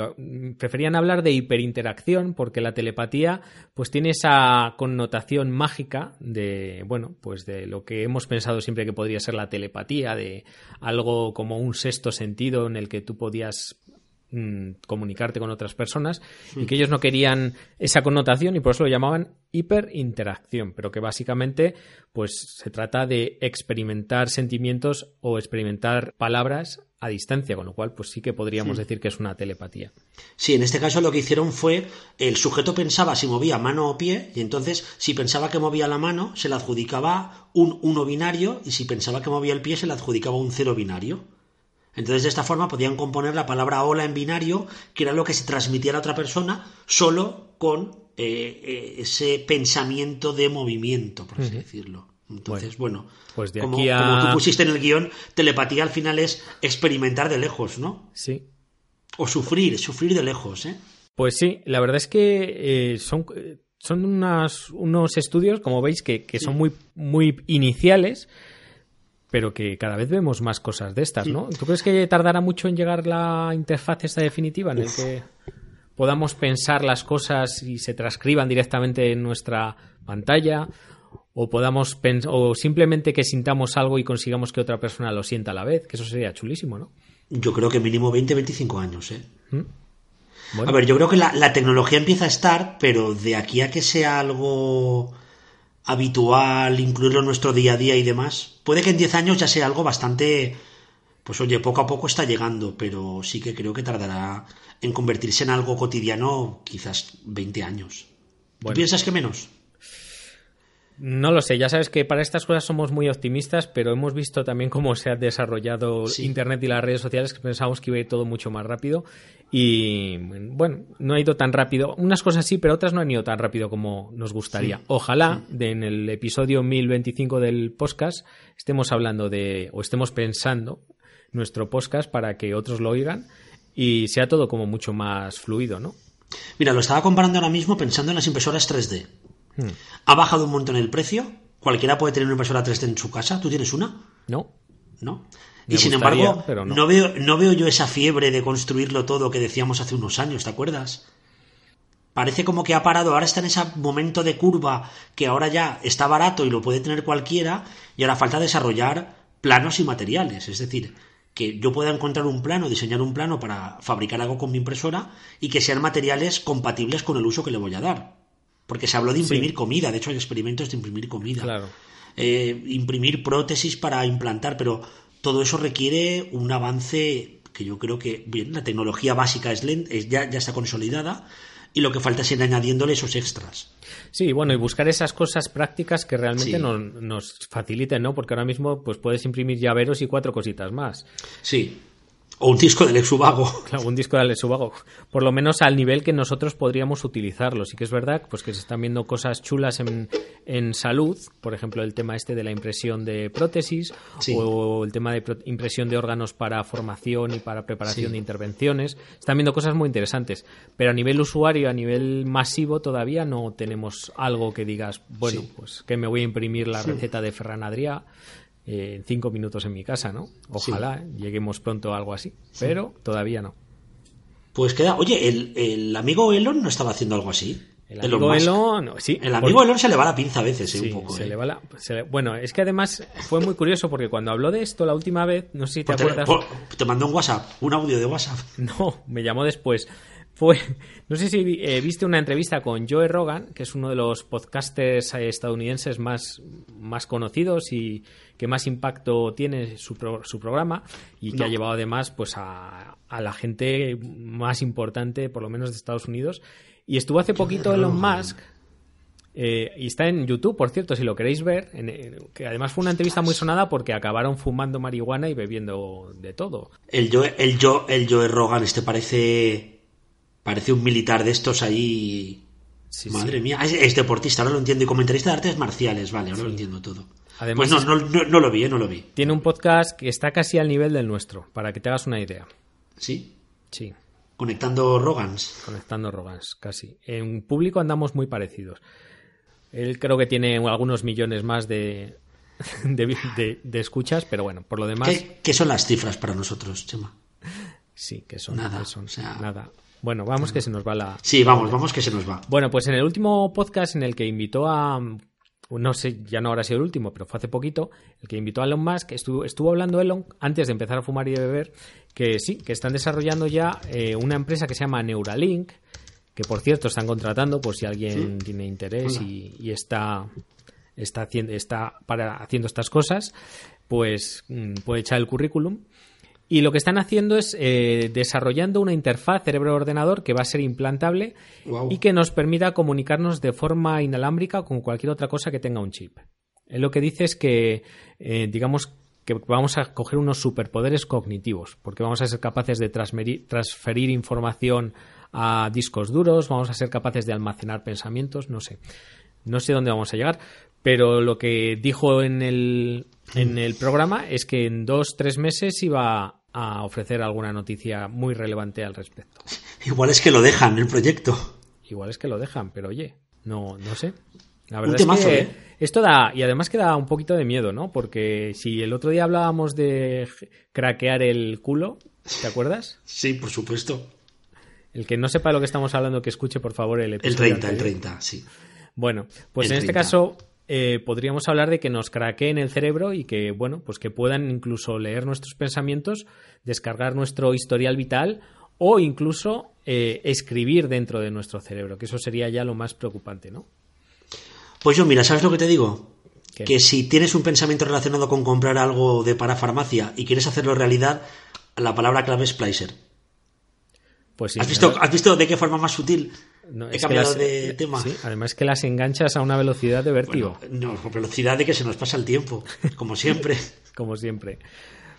B: preferían hablar de hiperinteracción porque la telepatía pues tiene esa connotación mágica de bueno pues de lo que hemos pensado siempre que podría ser la telepatía de algo como un sexto sentido en el que tú podías mm, comunicarte con otras personas y hmm. que ellos no querían esa connotación y por eso lo llamaban hiperinteracción pero que básicamente pues se trata de experimentar sentimientos o experimentar palabras a distancia, con lo cual pues sí que podríamos decir que es una telepatía.
C: Sí, en este caso lo que hicieron fue el sujeto pensaba si movía mano o pie y entonces si pensaba que movía la mano se le adjudicaba un uno binario y si pensaba que movía el pie se le adjudicaba un cero binario. Entonces de esta forma podían componer la palabra hola en binario, que era lo que se transmitía a la otra persona solo con eh, eh, ese pensamiento de movimiento, por así decirlo. Entonces, bueno,
B: pues de
C: como,
B: aquí a-
C: como tú pusiste en el guion, telepatía al final es experimentar de lejos, ¿no?
B: Sí.
C: O sufrir, sufrir de lejos, ¿eh?
B: Pues sí, la verdad es que eh, son, eh, son unas- unos estudios, como veis, que, que son muy, muy iniciales, pero que cada vez vemos más cosas de estas, ¿no? ¿Tú crees que tardará mucho en llegar la interfaz esta definitiva en el que podamos pensar las cosas y se transcriban directamente en nuestra pantalla? O podamos o simplemente que sintamos algo y consigamos que otra persona lo sienta a la vez, que eso sería chulísimo, ¿no?
C: Yo creo que mínimo 20, 25 años, ¿eh?
B: Bueno.
C: A ver, yo creo que la, la tecnología empieza a estar, pero de aquí a que sea algo habitual, incluirlo en nuestro día a día y demás, puede que en 10 años ya sea algo bastante, pues oye, poco a poco está llegando, pero sí que creo que tardará en convertirse en algo cotidiano quizás 20 años. ¿Tú piensas que menos?
B: No lo sé, ya sabes que para estas cosas somos muy optimistas, pero hemos visto también cómo se ha desarrollado
C: Sí.
B: Internet y las redes sociales, que pensábamos que iba a ir todo mucho más rápido. Y bueno, no ha ido tan rápido. Unas cosas sí, pero otras no han ido tan rápido como nos gustaría. Ojalá de, en el episodio 1025 del podcast estemos hablando de, o estemos pensando nuestro podcast para que otros lo oigan y sea todo como mucho más fluido, ¿no?
C: Mira, lo estaba comparando ahora mismo pensando en las impresoras 3D. Ha bajado un montón el precio. Cualquiera puede tener una impresora 3D en su casa. ¿Tú tienes una?
B: ¿No?
C: ¿no?
B: Me
C: y sin
B: gustaría,
C: embargo,
B: no.
C: no. veo, no veo yo esa fiebre de construirlo todo que decíamos hace unos años, ¿te acuerdas? Parece como que ha parado, ahora está en ese momento de curva que ahora ya está barato y lo puede tener cualquiera y ahora falta desarrollar planos y materiales, es decir, que yo pueda encontrar un plano, diseñar un plano para fabricar algo con mi impresora y que sean materiales compatibles con el uso que le voy a dar. Porque se habló de imprimir comida, de hecho hay experimentos de imprimir comida
B: Claro.
C: eh, imprimir prótesis para implantar, pero todo eso requiere un avance que yo creo que, bien, la tecnología básica es, es ya, ya está consolidada y lo que falta es ir añadiéndole esos extras.
B: Sí, bueno, y buscar esas cosas prácticas que realmente
C: Sí.
B: nos faciliten, ¿no? Porque ahora mismo pues puedes imprimir llaveros y cuatro cositas más.
C: Sí. O un disco del exubago.
B: Claro, un disco de Alex Ubago. Por lo menos al nivel que nosotros podríamos utilizarlo. Sí que es verdad pues que se están viendo cosas chulas en, en salud, por ejemplo, el tema este de la impresión de prótesis
C: Sí.
B: o el tema de impresión de órganos para formación y para preparación
C: Sí.
B: de intervenciones. Están viendo cosas muy interesantes. Pero a nivel usuario, a nivel masivo, todavía no tenemos algo que digas, bueno,
C: Sí.
B: pues que me voy a imprimir la receta de Ferran Adrià eh, en cinco minutos en mi casa, ¿no? Ojalá eh, lleguemos pronto a algo así, pero todavía no.
C: Pues queda. Oye, el, el amigo Elon no estaba haciendo algo así.
B: El
C: Elon
B: amigo. Elon, no, sí,
C: El
B: por-
C: amigo Elon se le va la pinza a veces, eh,
B: sí,
C: un poco.
B: se
C: eh.
B: le va la- se le- bueno, es que además fue muy curioso porque cuando habló de esto la última vez, no sé si te
C: Pues te,
B: acuerdas.
C: por- te mandó un WhatsApp, un audio de WhatsApp.
B: No, me llamó después. Fue, no sé si eh, viste una entrevista con Joe Rogan, que es uno de los podcasters eh, estadounidenses más, más conocidos y que más impacto tiene su, pro- su programa y que
C: No.
B: ha llevado además pues a, a la gente más importante, por lo menos de Estados Unidos. Y estuvo hace poquito Elon Musk eh, y está en YouTube, por cierto, si lo queréis ver, en- en- que además fue una entrevista muy sonada porque acabaron fumando marihuana y bebiendo de todo.
C: El Joe, el Joe, el Joe Rogan, este parece. Parece un militar de estos ahí.
B: Sí,
C: Madre
B: sí.
C: mía, es, es deportista, ahora lo entiendo. Y comentarista de artes marciales, vale, ahora lo entiendo todo.
B: Además
C: pues no, no, no, no lo vi, eh, no lo vi.
B: Tiene un podcast que está casi al nivel del nuestro, para que te hagas una idea.
C: Sí,
B: Sí,
C: conectando Rogans.
B: conectando Rogans, casi. En público andamos muy parecidos. Él creo que tiene algunos millones más de, de, de- de escuchas, pero bueno, por lo demás,
C: ¿Qué, qué son las cifras para nosotros, Chema?
B: sí, que son,
C: Nada,
B: que son
C: o sea-
B: nada. Bueno, vamos que se nos va la...
C: Sí, vamos, vamos que se nos va.
B: Bueno, pues en el último podcast en el que invitó a. No sé, ya no habrá sido el último, pero fue hace poquito. El que invitó a Elon Musk, estuvo, estuvo hablando Elon, antes de empezar a fumar y beber, que sí, que están desarrollando ya eh, una empresa que se llama Neuralink, que por cierto están contratando por si alguien tiene interés y, y está, está, haciendo, está para, haciendo estas cosas, pues mm, puede echar el currículum. Y lo que están haciendo es eh, desarrollando una interfaz cerebro-ordenador que va a ser implantable y que nos permita comunicarnos de forma inalámbrica con cualquier otra cosa que tenga un chip. Él lo que dice es que, eh, digamos, que vamos a coger unos superpoderes cognitivos, porque vamos a ser capaces de transferir información a discos duros, vamos a ser capaces de almacenar pensamientos, no sé. No sé dónde vamos a llegar, pero lo que dijo en el, en el programa es que en dos, tres meses iba a ofrecer alguna noticia muy relevante al respecto.
C: Igual es que lo dejan el proyecto.
B: Igual es que lo dejan, pero oye, no, no sé. La verdad
C: temazo,
B: es que
C: ¿eh?
B: esto da, y además que da un poquito de miedo, ¿no? Porque si el otro día hablábamos de craquear el culo, ¿te acuerdas?
C: Sí, por supuesto.
B: El que no sepa de lo que estamos hablando, que escuche por favor el
C: El
B: episodio.
C: 30, el
B: anterior.
C: 30, sí.
B: Bueno, pues
C: El
B: en este
C: 30.
B: caso eh, podríamos hablar de que nos craqueen el cerebro y que, bueno, pues que puedan incluso leer nuestros pensamientos, descargar nuestro historial vital o incluso eh, escribir dentro de nuestro cerebro, que eso sería ya lo más preocupante, ¿no?
C: Pues yo, mira, ¿sabes lo que te digo?
B: ¿Qué?
C: Que si tienes un pensamiento relacionado con comprar algo de parafarmacia y quieres hacerlo realidad, la palabra clave es Placer.
B: Pues sí,
C: ¿Has, visto, ¿Has visto de qué forma más sutil
B: no,
C: he cambiado
B: las-
C: de tema?
B: sí, además que las enganchas a una velocidad de vértigo,
C: Bueno, no, velocidad de que se nos pasa el tiempo, como siempre.
B: como siempre.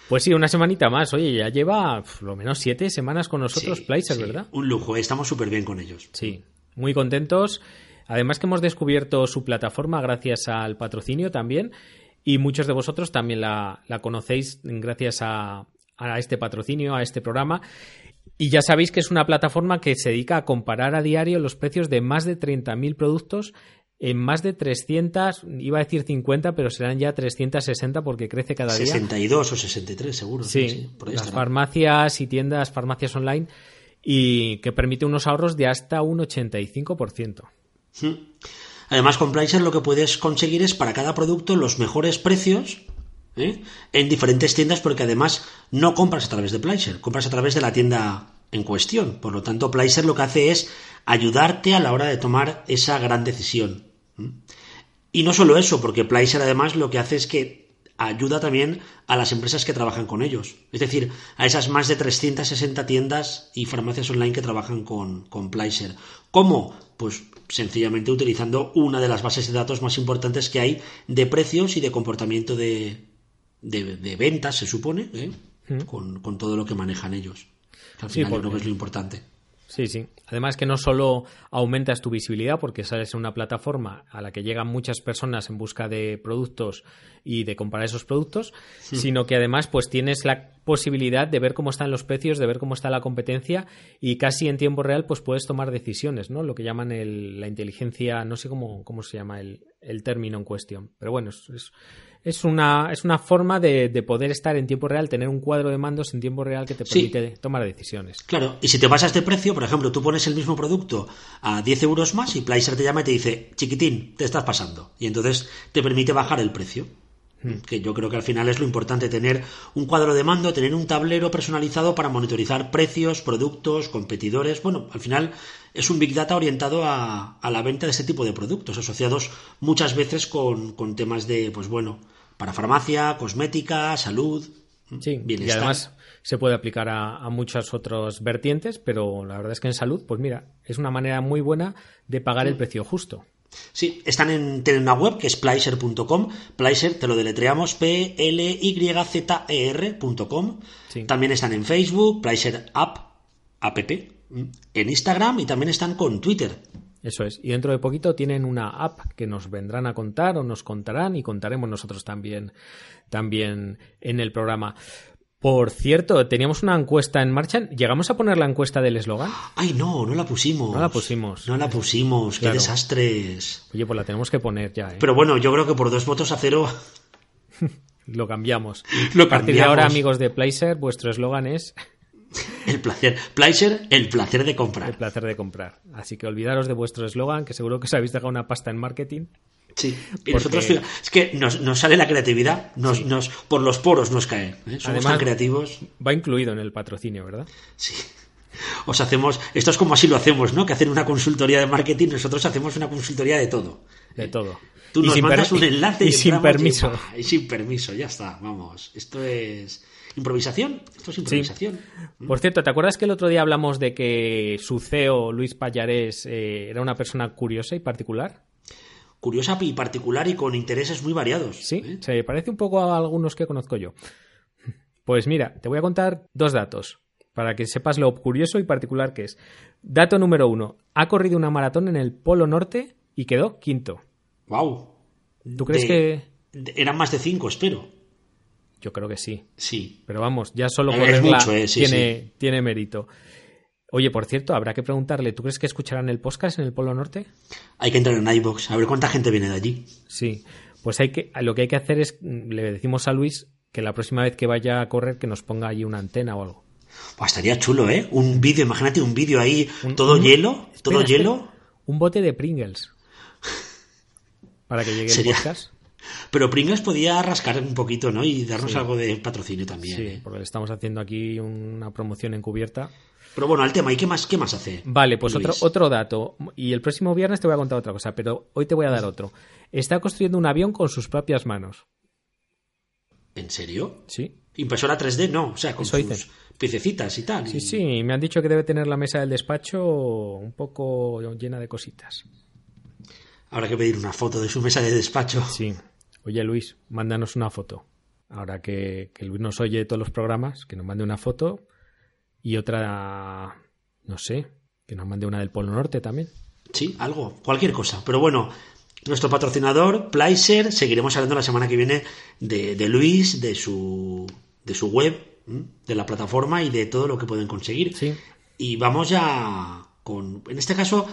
B: Pues sí, una semanita más. Oye, ya lleva pf, lo menos siete semanas con nosotros
C: Sí,
B: ¿verdad?
C: Un lujo, eh, estamos súper bien con ellos.
B: Sí, muy contentos. Además que hemos descubierto su plataforma gracias al patrocinio también y muchos de vosotros también la, la conocéis gracias a, a este patrocinio, a este programa. Y ya sabéis que es una plataforma que se dedica a comparar a diario los precios de más de 30.000 productos en más de 300, iba a decir 50, pero serán ya 360 porque crece cada día.
C: 62 o 63 seguro.
B: Sí,
C: por ahí
B: las
C: estará.
B: farmacias y tiendas, farmacias online, y que permite unos ahorros de hasta un 85%.
C: Mm. Además, con Pricer lo que puedes conseguir es para cada producto los mejores precios ¿eh? en diferentes tiendas, porque además no compras a través de Pricer, compras a través de la tienda en cuestión. Por lo tanto, Pricer lo que hace es ayudarte a la hora de tomar esa gran decisión. Y no solo eso, porque Pricer además lo que hace es que ayuda también a las empresas que trabajan con ellos. Es decir, a esas más de 360 tiendas y farmacias online que trabajan con, con Placer. ¿Cómo? Pues sencillamente utilizando una de las bases de datos más importantes que hay de precios y de comportamiento de, de, de ventas, se supone, ¿eh? con, con todo lo que manejan ellos. Al
B: Sí,
C: final yo
B: porque-
C: creo que es lo importante.
B: Sí, sí. Además que no solo aumentas tu visibilidad porque sales en una plataforma a la que llegan muchas personas en busca de productos y de comparar esos productos, sino que además pues tienes la posibilidad de ver cómo están los precios, de ver cómo está la competencia y casi en tiempo real pues puedes tomar decisiones, ¿no? Lo que llaman el- la inteligencia, no sé cómo, cómo se llama el, el término en cuestión, pero bueno, es, es, es una, es una forma de, de poder estar en tiempo real, tener un cuadro de mandos en tiempo real que te
C: Sí.
B: permite tomar decisiones.
C: Claro, y si te pasas de precio, por ejemplo, tú pones el mismo producto a 10 euros más y Placer te llama y te dice, chiquitín, te estás pasando. Y entonces te permite bajar el precio. Que yo creo que al final es lo importante, tener un cuadro de mando, tener un tablero personalizado para monitorizar precios, productos, competidores. Bueno, al final es un Big Data orientado a, a la venta de este tipo de productos, asociados muchas veces con, con temas de, pues bueno, para farmacia, cosmética, salud,
B: Sí, y además se puede aplicar a, a muchas otras vertientes, pero la verdad es que en salud, pues mira, es una manera muy buena de pagar el precio justo.
C: Sí, están en, tienen una web que es Placer.com. Placer te lo deletreamos P-L-Y-Z-E-R.com.
B: Sí.
C: También están en Facebook, Placer App, app, en Instagram y también están con Twitter.
B: Eso es. Y dentro de poquito tienen una app que nos vendrán a contar o nos contarán y contaremos nosotros también, también en el programa. Por cierto, teníamos una encuesta en marcha. ¿Llegamos a poner la encuesta del eslogan?
C: Ay, no, no la pusimos.
B: No la pusimos.
C: No la pusimos,
B: Claro.
C: qué desastres.
B: Oye, pues la tenemos que poner ya, ¿eh?
C: Pero bueno, yo creo que por dos votos a cero
B: Lo cambiamos.
C: Lo
B: a partir de
C: cambiamos.
B: ahora, amigos de Placer, vuestro eslogan es
C: el placer. Placer, el placer de
B: el
C: comprar.
B: placer de comprar. Así que olvidaros de vuestro eslogan, que seguro que os habéis dejado una pasta en marketing.
C: Sí. Y
B: Porque-
C: nosotros, es que nos, nos sale la creatividad, nos, nos, por los poros nos cae. ¿eh? Somos
B: Además-
C: tan creativos.
B: Va incluido en el patrocinio, ¿verdad?
C: Sí. Os hacemos, esto es como así lo hacemos, ¿no? Que hacer una consultoría de marketing, nosotros hacemos una consultoría de todo.
B: De todo.
C: Tú
B: Y
C: nos
B: sin
C: mandas un enlace
B: y
C: y,
B: sin permiso.
C: Y, sin permiso, ya está, vamos. Esto es. improvisación. Esto es improvisación.
B: Por cierto, ¿te acuerdas que el otro día hablamos de que su CEO, Luis Payarés, eh, era una persona curiosa y particular?
C: Curiosa y particular y con intereses muy variados.
B: Sí,
C: ¿eh?
B: se parece un poco a algunos que conozco yo. Pues mira, te voy a contar dos datos para que sepas lo curioso y particular que es. Dato número uno, ha corrido una maratón en el Polo Norte y quedó quinto.
C: Wow.
B: ¿Tú crees
C: De-
B: que...?
C: de- eran más de cinco, espero.
B: Yo creo que sí.
C: Sí.
B: Pero vamos, ya solo
C: mucho, eh, sí,
B: tiene, tiene mérito. Oye, por cierto, habrá que preguntarle, ¿tú crees que escucharán el podcast en el Polo Norte?
C: Hay que entrar en iBox a ver cuánta gente viene de allí.
B: Sí. Pues hay que, lo que hay que hacer es, le decimos a Luis que la próxima vez que vaya a correr que nos ponga allí una antena o algo.
C: Buah, estaría chulo, ¿eh? Un vídeo, imagínate un vídeo ahí,
B: Un-
C: todo
B: un-
C: hielo, todo
B: Espera,
C: hielo.
B: Un bote de Pringles. Para que llegue
C: Sería-
B: el podcast.
C: Pero Pringles podía rascar un poquito, ¿no? Y darnos
B: Sí.
C: algo de patrocinio también.
B: Sí,
C: ¿eh?
B: porque le estamos haciendo aquí una promoción encubierta.
C: Pero bueno, al tema, ¿y qué más, qué más hace?
B: Vale, pues
C: Luis?
B: otro, otro dato. Y el próximo viernes te voy a contar otra cosa, pero hoy te voy a dar otro. Está construyendo un avión con sus propias manos.
C: ¿En serio?
B: Sí.
C: Impresora 3D, no, o sea, con
B: Eso
C: sus
B: dicen.
C: piececitas y tal.
B: Sí,
C: y-
B: sí, me han dicho que debe tener la mesa del despacho un poco llena de cositas.
C: Habrá que pedir una foto de su mesa de despacho.
B: Sí. Oye, Luis, mándanos una foto. Ahora que, que Luis nos oye todos los programas, que nos mande una foto y otra, no sé, que nos mande una del Polo Norte también.
C: Sí, algo, cualquier cosa. Pero bueno, nuestro patrocinador, Placer, seguiremos hablando la semana que viene de, de Luis, de su, de su web, de la plataforma y de todo lo que pueden conseguir.
B: Sí.
C: Y vamos ya con. En este caso,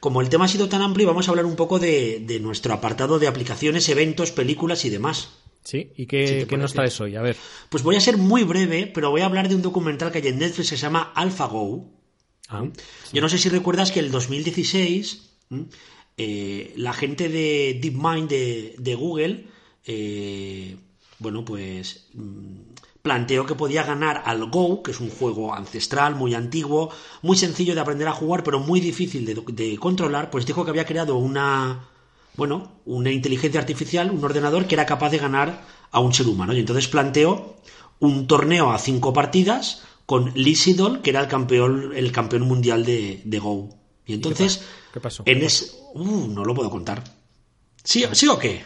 C: como el tema ha sido tan amplio, vamos a hablar un poco de, de nuestro apartado de aplicaciones, eventos, películas y demás.
B: Sí, ¿y
C: Si
B: qué,
C: te
B: qué nos traes hoy? A ver.
C: Pues voy a ser muy breve, pero voy a hablar de un documental que hay en Netflix que se llama AlphaGo.
B: Ah,
C: Yo no sé si recuerdas que el 2016 ¿m? eh, la gente de DeepMind de, de Google, eh, bueno, pues mm, planteó que podía ganar al Go, que es un juego ancestral, muy antiguo, muy sencillo de aprender a jugar, pero muy difícil de, de controlar, pues dijo que había creado una, bueno, una inteligencia artificial, un ordenador que era capaz de ganar a un ser humano. Y entonces planteó un torneo a cinco partidas con Lee que era el campeón, el campeón mundial de, de Go. Y entonces,
B: ¿Qué pasó?
C: en ese... Uh, no lo puedo contar. ¿Sí, ¿Sí o qué?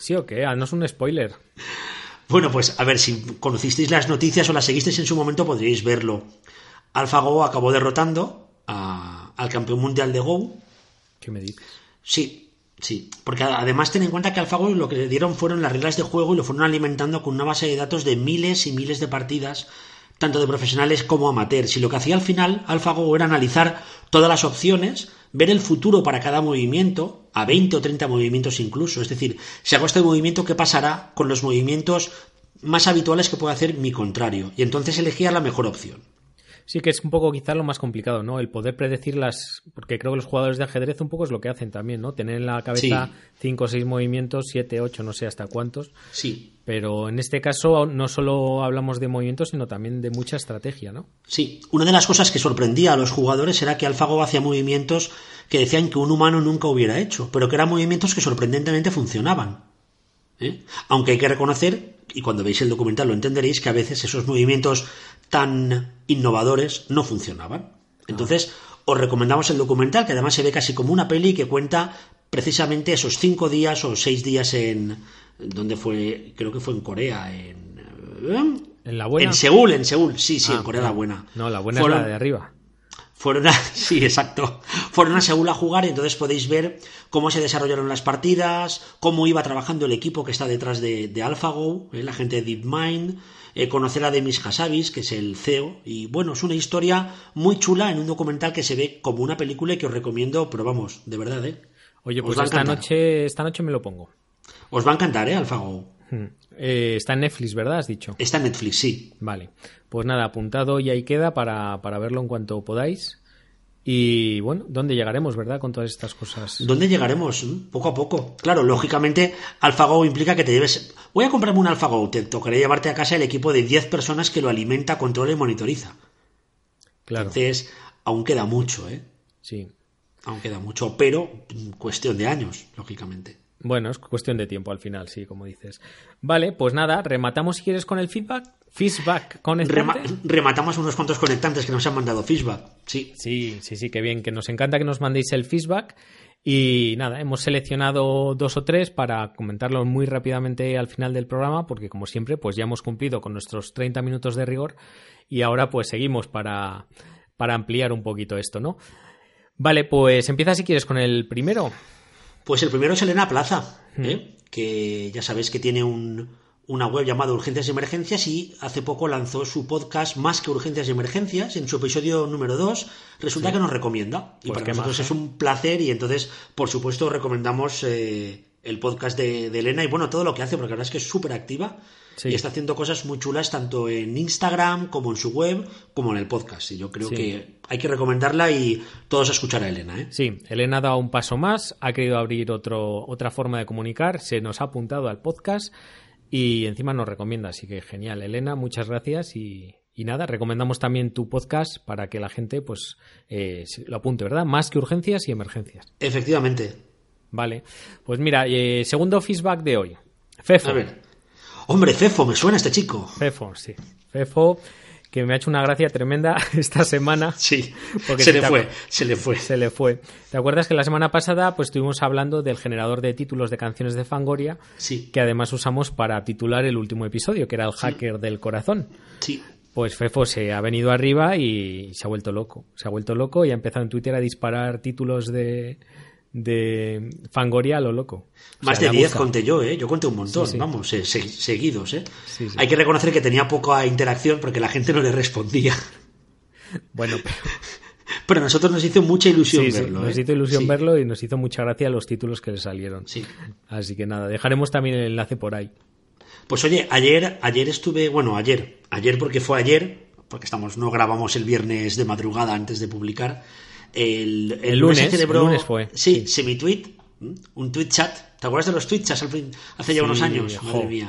B: ¿Sí o qué? Ah, no es un spoiler.
C: Bueno, pues a ver, si conocisteis las noticias o las seguisteis en su momento, podríais verlo. AlphaGo acabó derrotando a- al campeón mundial de Go.
B: ¿Qué me dices?
C: Sí, sí. Porque además ten en cuenta que AlphaGo lo que le dieron fueron las reglas de juego y lo fueron alimentando con una base de datos de miles y miles de partidas, tanto de profesionales como amateurs. Y lo que hacía al final AlphaGo era analizar todas las opciones, ver el futuro para cada movimiento, a 20 o 30 movimientos incluso. Es decir, si hago este movimiento, ¿qué pasará con los movimientos más habituales que puede hacer mi contrario? Y entonces elegía la mejor opción.
B: Sí que es un poco quizá lo más complicado, ¿no? El poder predecir las... Porque creo que los jugadores de ajedrez un poco es lo que hacen también, ¿no? Tener en la cabeza
C: Sí.
B: cinco o seis movimientos, siete, ocho, no sé hasta cuántos.
C: Sí,
B: Pero en este caso no solo hablamos de movimientos, sino también de mucha estrategia, ¿no?
C: Sí, una de las cosas que sorprendía a los jugadores era que AlphaGo hacía movimientos que decían que un humano nunca hubiera hecho, pero que eran movimientos que sorprendentemente funcionaban. ¿Eh? Aunque hay que reconocer, y cuando veis el documental lo entenderéis, que a veces esos movimientos tan innovadores no funcionaban. Entonces, os recomendamos el documental, que además se ve casi como una peli que cuenta precisamente esos cinco días o seis días en... donde fue? Creo que fue en Corea, en... ¿eh?
B: ¿En la buena?
C: En Seúl, en Seúl, sí, sí,
B: Ah,
C: en Corea
B: no.
C: la buena.
B: No, la buena
C: Fueron-
B: es la de arriba.
C: Fueron a, sí, exacto. Fueron a Seúl a jugar y entonces podéis ver cómo se desarrollaron las partidas, cómo iba trabajando el equipo que está detrás de, de AlphaGo, eh, la gente de DeepMind, eh, conocer a Demis Hassabis, que es el CEO, y bueno, es una historia muy chula en un documental que se ve como una película y que os recomiendo, pero vamos, de verdad, ¿eh?
B: Oye, pues esta noche, esta noche me lo pongo.
C: Os va a encantar, ¿eh? AlphaGo.
B: Hmm. Eh, está en Netflix, ¿verdad? Has dicho.
C: Está en Netflix, sí.
B: Vale. Pues nada, apuntado y ahí queda para, para verlo en cuanto podáis. Y bueno, ¿dónde llegaremos, verdad? Con todas estas cosas.
C: ¿Dónde llegaremos? ¿Mm? Poco a poco. Claro, lógicamente, AlphaGo implica que te debes. Voy a comprarme un AlphaGo. Te tocaré llevarte a casa el equipo de 10 personas que lo alimenta, controla y monitoriza.
B: Claro.
C: Entonces, aún queda mucho, ¿eh?
B: Sí.
C: Aún queda mucho, pero mm, cuestión de años, lógicamente.
B: Bueno, es cuestión de tiempo al final, sí, como dices. Vale, pues nada, rematamos si quieres con el feedback. Feedback con el
C: rematamos unos cuantos conectantes que nos han mandado feedback, sí.
B: Sí, sí, sí, qué bien, que nos encanta que nos mandéis el feedback. Y nada, hemos seleccionado dos o tres para comentarlos muy rápidamente al final del programa, porque como siempre, pues ya hemos cumplido con nuestros 30 minutos de rigor y ahora pues seguimos para, para ampliar un poquito esto, ¿no? Vale, pues empieza si quieres con el primero.
C: Pues el primero es Elena Plaza, ¿eh? que ya sabéis que tiene una web llamada Urgencias y Emergencias y hace poco lanzó su podcast Más que Urgencias y Emergencias. En su episodio número 2 resulta que nos recomienda. Y pues para nosotros es un placer y entonces, por supuesto, recomendamos eh, el podcast de, de, Elena y bueno, todo lo que hace, porque la verdad es que es súper activa y está haciendo cosas muy chulas tanto en Instagram como en su web como en el podcast. Y yo creo que hay que recomendarla y todos a escuchar a Elena. ¿eh?
B: Sí, Elena ha dado un paso más, ha querido abrir otro, otra forma de comunicar, se nos ha apuntado al podcast y encima nos recomienda. Así que genial, Elena, muchas gracias y, nada, recomendamos también tu podcast para que la gente pues eh, lo apunte, ¿verdad? Más que urgencias y emergencias.
C: Efectivamente.
B: Vale, pues mira, eh, segundo feedback de hoy.
C: A ver. Hombre, Fefo, me suena este chico.
B: Fefo, sí. Fefo, que me ha hecho una gracia tremenda esta semana.
C: Sí, porque se le fue, se le fue.
B: Se le fue. ¿Te acuerdas que la semana pasada pues estuvimos hablando del generador de títulos de canciones de Fangoria?
C: Sí.
B: Que además usamos para titular el último episodio, que era el hacker del corazón.
C: Sí.
B: Pues Fefo se ha venido arriba y se ha vuelto loco. Se ha vuelto loco y ha empezado en Twitter a disparar títulos de, de Fangoria a lo loco.
C: Más de 10 conté yo, ¿eh? Yo conté un montón, vamos, seguidos, ¿eh? Hay que reconocer que tenía poca interacción porque la gente no le respondía.
B: Bueno, pero...
C: pero a nosotros nos hizo mucha ilusión verlo.
B: Nos
C: ¿eh?
B: hizo ilusión verlo y nos hizo mucha gracia los títulos que le salieron.
C: Sí.
B: Así que nada, dejaremos también el enlace por ahí.
C: Pues oye, ayer, ayer estuve, bueno, ayer, ayer porque fue ayer, porque estamos, no grabamos el viernes de madrugada antes de publicar, el,
B: el, lunes, lunes fue.
C: Sí, semi-tweet, un tweet chat. ¿Te acuerdas de los tweet chats hace ya unos años?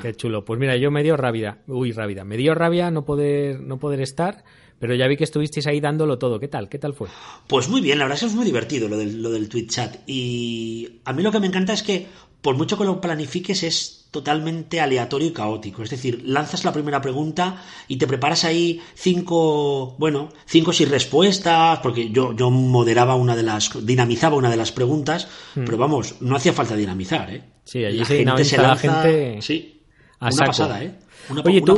B: Qué chulo. Pues mira, yo me dio rabia. Uy, rabia. Me dio rabia no poder, no poder estar. Pero ya vi que estuvisteis ahí dándolo todo. ¿Qué tal? ¿Qué tal fue?
C: Pues muy bien, la verdad es que es muy divertido lo del, lo del tweet chat. Y a mí lo que me encanta es que, por mucho que lo planifiques, es totalmente aleatorio y caótico. Es decir, lanzas la primera pregunta y te preparas ahí cinco, bueno, cinco sin respuestas, porque yo, yo moderaba una de las, dinamizaba una de las preguntas, hmm. pero vamos, no hacía falta dinamizar, ¿eh?
B: Sí, allí la se gente se la gente...
C: Sí, una pasada, ¿eh?
B: Oye, tú,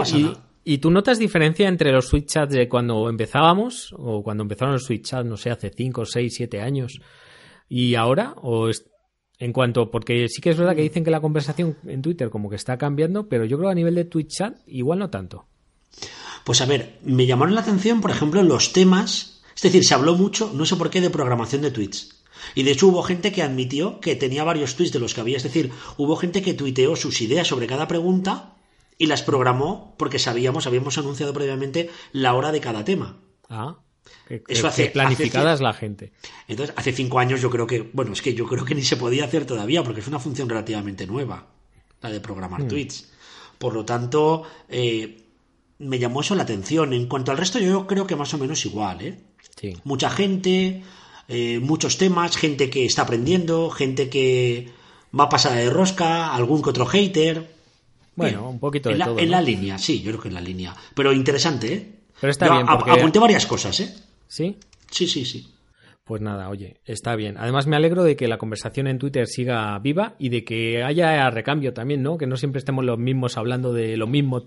B: Y, tú notas diferencia entre los switch chats de cuando empezábamos, o cuando empezaron los switch chats, no sé, hace cinco, seis, siete años, y ahora? ¿O en cuanto, porque sí que es verdad que dicen que la conversación en Twitter como que está cambiando, pero yo creo que a nivel de Twitch chat igual no tanto.
C: Pues a ver, me llamaron la atención, por ejemplo, los temas, es decir, se habló mucho, no sé por qué, de programación de tweets. Y de hecho hubo gente que admitió que tenía varios tweets de los que había, es decir, hubo gente que tuiteó sus ideas sobre cada pregunta y las programó porque sabíamos, habíamos anunciado previamente la hora de cada tema.
B: Ah. Eso hace, planificadas la gente.
C: Entonces, hace cinco años yo creo que, bueno, es que yo creo que ni se podía hacer todavía porque es una función relativamente nueva, la de programar hmm. tweets. Por lo tanto, eh, me llamó eso la atención. En cuanto al resto, yo creo que más o menos igual, ¿eh? Mucha gente, eh, muchos temas, gente que está aprendiendo, gente que va a pasar de rosca, algún que otro hater.
B: Bueno, un poquito de
C: en la,
B: todo.
C: En la línea, sí, yo creo que en la línea. Pero interesante, ¿eh?
B: Pero está bien.
C: Apunté varias cosas, ¿eh?
B: ¿Sí?
C: Sí, sí, sí.
B: Pues nada, oye, está bien. Además me alegro de que la conversación en Twitter siga viva y de que haya recambio también, ¿no? Que no siempre estemos los mismos hablando de lo mismo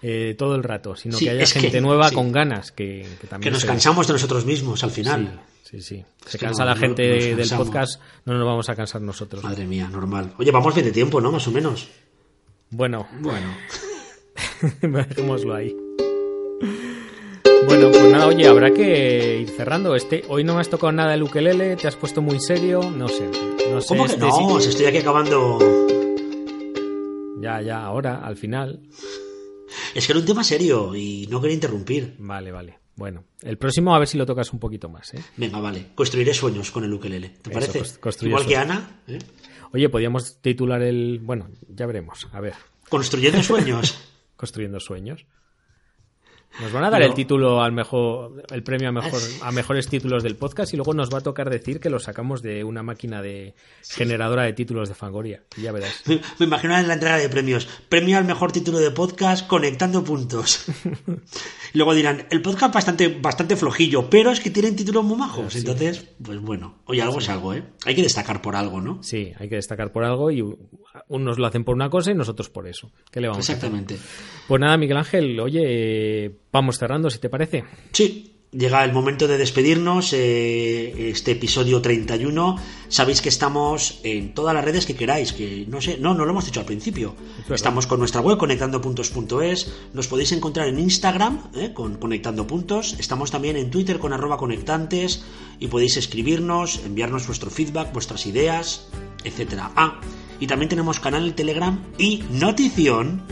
B: eh, todo el rato, sino que haya gente nueva con ganas que, también...
C: Que nos cansamos de nosotros mismos al final.
B: Sí, sí. Se cansa la gente del podcast, no nos vamos a cansar nosotros.
C: Madre mía, normal. Oye, vamos bien de tiempo, ¿no? Más o menos.
B: Bueno.
C: Bueno.
B: Dejémoslo ahí. Bueno, pues nada, oye, habrá que ir cerrando. Este, hoy no me has tocado nada el ukelele, te has puesto muy serio, no sé. No sé
C: ¿Cómo que este no? estoy aquí acabando.
B: Ya, ya, ahora, al final.
C: Es que era un tema serio y no quería interrumpir.
B: Vale, vale. Bueno, el próximo a ver si lo tocas un poquito más, ¿eh?
C: Venga, vale. Construiré sueños con el ukelele. ¿Te parece? Igual que Ana. ¿eh?
B: Oye, podríamos titular el. Bueno, ya veremos. A ver.
C: Construyendo sueños.
B: Construyendo sueños. Nos van a dar el título al mejor, el premio a mejor, a mejores títulos del podcast y luego nos va a tocar decir que lo sacamos de una máquina de generadora de títulos de Fangoria. Ya verás.
C: Me, imagino en la entrega de premios. Premio al mejor título de podcast conectando puntos. y luego dirán, el podcast bastante, bastante flojillo, pero es que tienen títulos muy majos. Entonces, pues bueno, oye, algo es algo, ¿eh? Hay que destacar por algo, ¿no?
B: Sí, hay que destacar por algo y unos lo hacen por una cosa y nosotros por eso. ¿Qué le vamos
C: Exactamente.
B: Pues nada, Miguel Ángel, oye, vamos cerrando, si te parece.
C: Sí, Llega el momento de despedirnos, eh, este episodio 31. Sabéis que estamos en todas las redes que queráis, que no sé, no, no lo hemos dicho al principio. Estamos con nuestra web conectandopuntos.es, nos podéis encontrar en Instagram eh, con Conectando Puntos, estamos también en Twitter con arroba conectantes y podéis escribirnos, enviarnos vuestro feedback, vuestras ideas, etcétera. Ah, y también tenemos canal en Telegram y notición.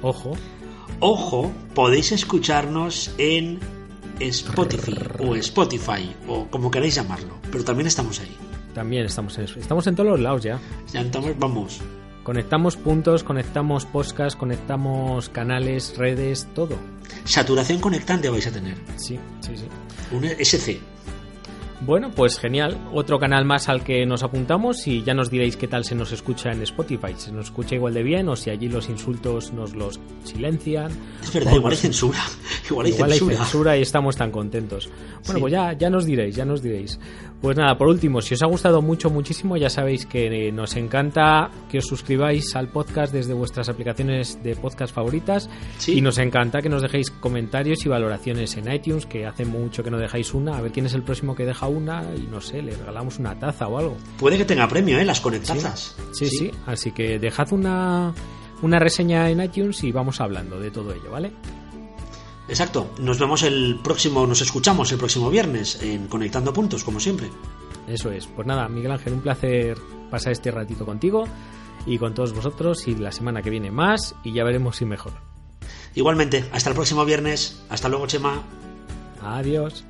B: Ojo
C: Ojo, podéis escucharnos en Spotify o Spotify o como queráis llamarlo, pero también estamos ahí.
B: También estamos en Estamos en todos los lados ya.
C: Ya estamos, vamos.
B: Conectamos puntos, conectamos podcast, conectamos canales, redes, todo.
C: Saturación conectante vais a tener.
B: Sí, sí, sí.
C: Un SC.
B: Bueno, pues genial. Otro canal más al que nos apuntamos y ya nos diréis qué tal se nos escucha en Spotify. Si nos escucha igual de bien o si allí los insultos nos los silencian.
C: Es verdad, igual hay censura. Igual hay censura.
B: y estamos tan contentos. Bueno, pues ya, ya nos diréis, ya nos diréis. Pues nada, por último, si os ha gustado mucho, muchísimo, ya sabéis que nos encanta que os suscribáis al podcast desde vuestras aplicaciones de podcast favoritas. Y nos encanta que nos dejéis comentarios y valoraciones en iTunes, que hace mucho que no dejáis una. A ver quién es el próximo que deja una y no sé, le regalamos una taza o algo.
C: Puede que tenga premio, ¿eh? Las conectazas.
B: Sí, sí, Así que dejad una, una reseña en iTunes y vamos hablando de todo ello, ¿vale?
C: Exacto. Nos vemos el próximo, nos escuchamos el próximo viernes en Conectando Puntos, como siempre.
B: Eso es. Pues nada, Miguel Ángel, un placer pasar este ratito contigo y con todos vosotros y la semana que viene más y ya veremos si mejor.
C: Igualmente, hasta el próximo viernes. Hasta luego, Chema.
B: Adiós.